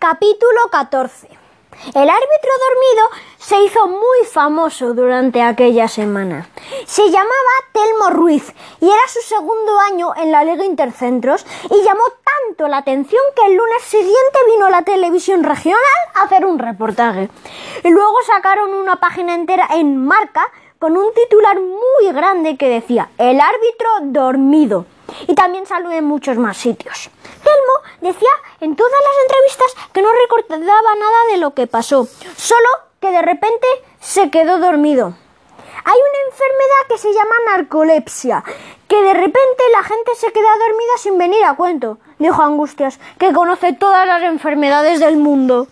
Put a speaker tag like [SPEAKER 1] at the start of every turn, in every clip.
[SPEAKER 1] Capítulo 14. El árbitro dormido se hizo muy famoso durante aquella semana. Se llamaba Telmo Ruiz y era su segundo año en la Liga Intercentros y llamó tanto la atención que el lunes siguiente vino la televisión regional a hacer un reportaje. Y luego sacaron una página entera en marca con un titular muy grande que decía El árbitro dormido. Y también salió en muchos más sitios. Telmo decía en todas las entrevistas que no recordaba nada de lo que pasó, solo que de repente se quedó dormido. Hay una enfermedad que se llama narcolepsia, que de repente la gente se queda dormida sin venir a cuento, dijo Angustias, que conoce todas las enfermedades del mundo.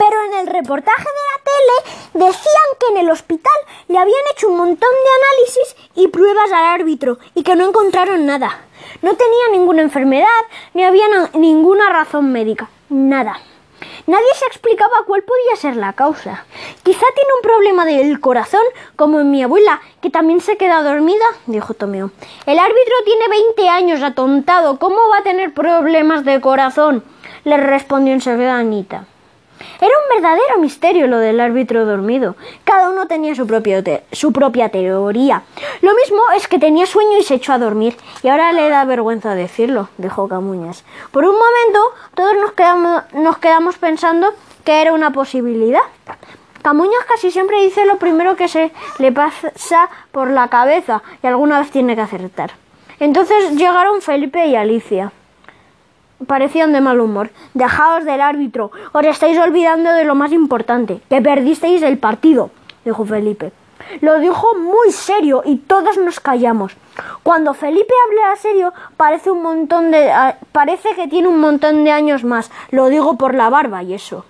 [SPEAKER 1] Pero en el reportaje de la tele decían que en el hospital le habían hecho un montón de análisis y pruebas al árbitro y que no encontraron nada. No tenía ninguna enfermedad ni había ninguna razón médica. Nada. Nadie se explicaba cuál podía ser la causa. Quizá tiene un problema del corazón, como en mi abuela, que también se queda dormida, dijo Tomeo. El árbitro tiene 20 años atontado. ¿Cómo va a tener problemas de corazón? le respondió enseguida Anita. Era un verdadero misterio lo del árbitro dormido. Cada uno tenía su, su propia teoría. Lo mismo es que tenía sueño y se echó a dormir. Y ahora le da vergüenza decirlo, dijo Camuñas. Por un momento todos nos quedamos, nos quedamos pensando que era una posibilidad. Camuñas casi siempre dice lo primero que se le pasa por la cabeza y alguna vez tiene que acertar. Entonces llegaron Felipe y Alicia parecían de mal humor. Dejaos del árbitro. Os estáis olvidando de lo más importante, que perdisteis el partido, dijo Felipe. Lo dijo muy serio y todos nos callamos. Cuando Felipe habla serio, parece un montón de parece que tiene un montón de años más. Lo digo por la barba y eso.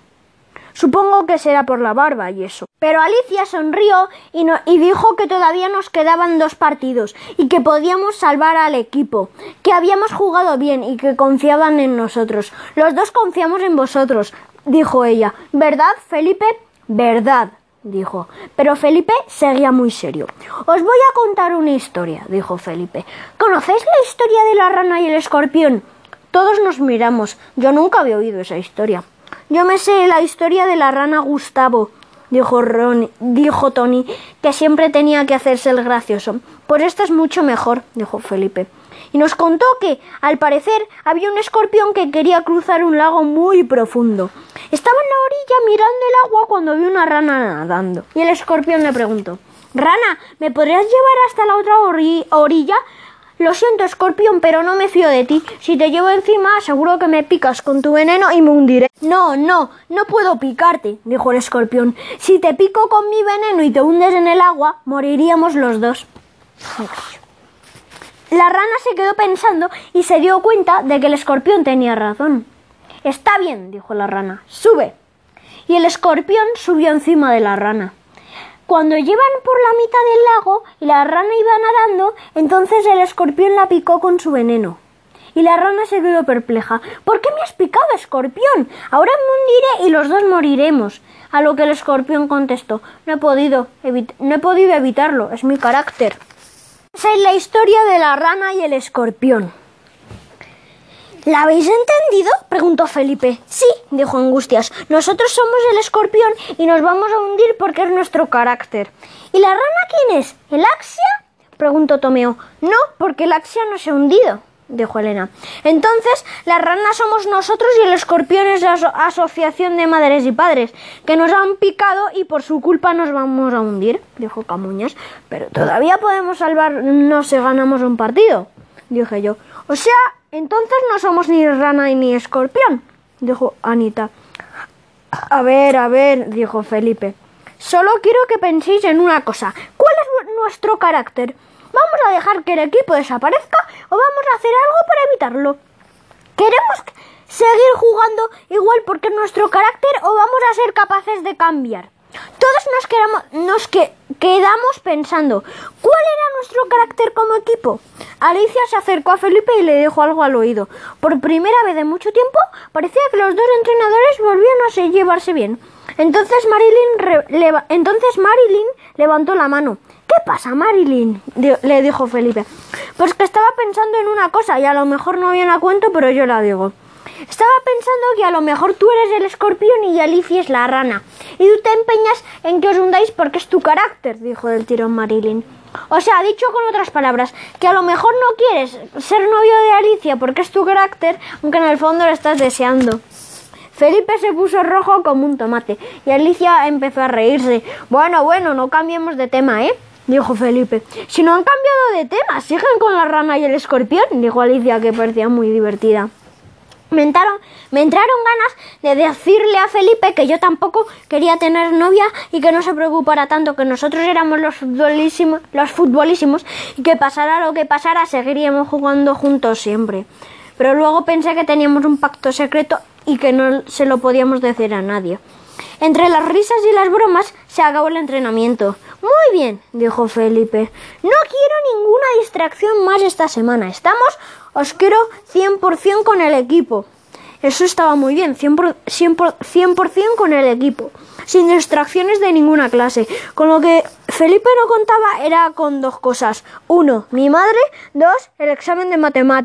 [SPEAKER 1] Supongo que será por la barba y eso. Pero Alicia sonrió y, y, dijo que todavía nos quedaban dos partidos y que podíamos salvar al equipo, que habíamos jugado bien y que confiaban en nosotros. Los dos confiamos en vosotros, dijo ella. ¿Verdad, Felipe? Verdad, dijo. Pero Felipe seguía muy serio. Os voy a contar una historia, dijo Felipe. ¿Conocéis la historia de la rana y el escorpión? Todos nos miramos. Yo nunca había oído esa historia. Yo me sé la historia de la rana Gustavo, dijo, dijo Tony, que siempre tenía que hacerse el gracioso. Por esto es mucho mejor, dijo Felipe. Y nos contó que, al parecer, había un escorpión que quería cruzar un lago muy profundo. Estaba en la orilla mirando el agua cuando vio una rana nadando. Y el escorpión le preguntó Rana, ¿me podrías llevar hasta la otra orilla? Lo siento, escorpión, pero no me fío de ti. Si te llevo encima, seguro que me picas con tu veneno y me hundiré. No, no, no puedo picarte, dijo el escorpión. Si te pico con mi veneno y te hundes en el agua, moriríamos los dos. La rana se quedó pensando y se dio cuenta de que el escorpión tenía razón. Está bien, dijo la rana, sube. Y el escorpión subió encima de la rana. Cuando llevan por la mitad del lago y la rana iba nadando, entonces el escorpión la picó con su veneno. Y la rana se quedó perpleja. ¿Por qué me has picado, escorpión? Ahora me hundiré y los dos moriremos. A lo que el escorpión contestó No he podido, no he podido evitarlo, es mi carácter. Esa es la historia de la rana y el escorpión. ¿La habéis entendido? preguntó Felipe. Sí, dijo Angustias. Nosotros somos el escorpión y nos vamos a hundir porque es nuestro carácter. ¿Y la rana quién es? ¿El Axia? preguntó Tomeo. No, porque el Axia no se ha hundido, dijo Elena. Entonces, la rana somos nosotros y el escorpión es la asociación de madres y padres, que nos han picado y por su culpa nos vamos a hundir, dijo Camuñas. Pero todavía podemos salvarnos si ganamos un partido, dije yo. O sea, entonces no somos ni rana ni escorpión, dijo Anita. A ver, a ver, dijo Felipe. Solo quiero que penséis en una cosa. ¿Cuál es nuestro carácter? ¿Vamos a dejar que el equipo desaparezca o vamos a hacer algo para evitarlo? ¿Queremos seguir jugando igual porque es nuestro carácter o vamos a ser capaces de cambiar? Todos nos, quedamos, nos quedamos pensando, ¿cuál era nuestro carácter como equipo? Alicia se acercó a Felipe y le dijo algo al oído. Por primera vez en mucho tiempo, parecía que los dos entrenadores volvían a llevarse bien. Entonces Marilyn, entonces Marilyn levantó la mano. ¿Qué pasa, Marilyn? le dijo Felipe. Pues que estaba pensando en una cosa y a lo mejor no viene a cuento, pero yo la digo. Estaba pensando que a lo mejor tú eres el escorpión y Alicia es la rana. Y tú te empeñas en que os hundáis porque es tu carácter, dijo del tirón Marilyn. O sea, dicho con otras palabras, que a lo mejor no quieres ser novio de Alicia porque es tu carácter, aunque en el fondo lo estás deseando. Felipe se puso rojo como un tomate y Alicia empezó a reírse. Bueno, bueno, no cambiemos de tema, ¿eh? dijo Felipe. Si no han cambiado de tema, siguen con la rana y el escorpión, dijo Alicia, que parecía muy divertida. Me entraron, me entraron ganas de decirle a Felipe que yo tampoco quería tener novia y que no se preocupara tanto, que nosotros éramos los futbolísimos, los futbolísimos y que pasara lo que pasara, seguiríamos jugando juntos siempre. Pero luego pensé que teníamos un pacto secreto y que no se lo podíamos decir a nadie. Entre las risas y las bromas se acabó el entrenamiento. Muy bien, dijo Felipe. No quiero ninguna distracción más esta semana. Estamos, os quiero 100% con el equipo. Eso estaba muy bien, 100%, 100 con el equipo, sin distracciones de ninguna clase. Con lo que Felipe no contaba era con dos cosas. Uno, mi madre. Dos, el examen de matemáticas.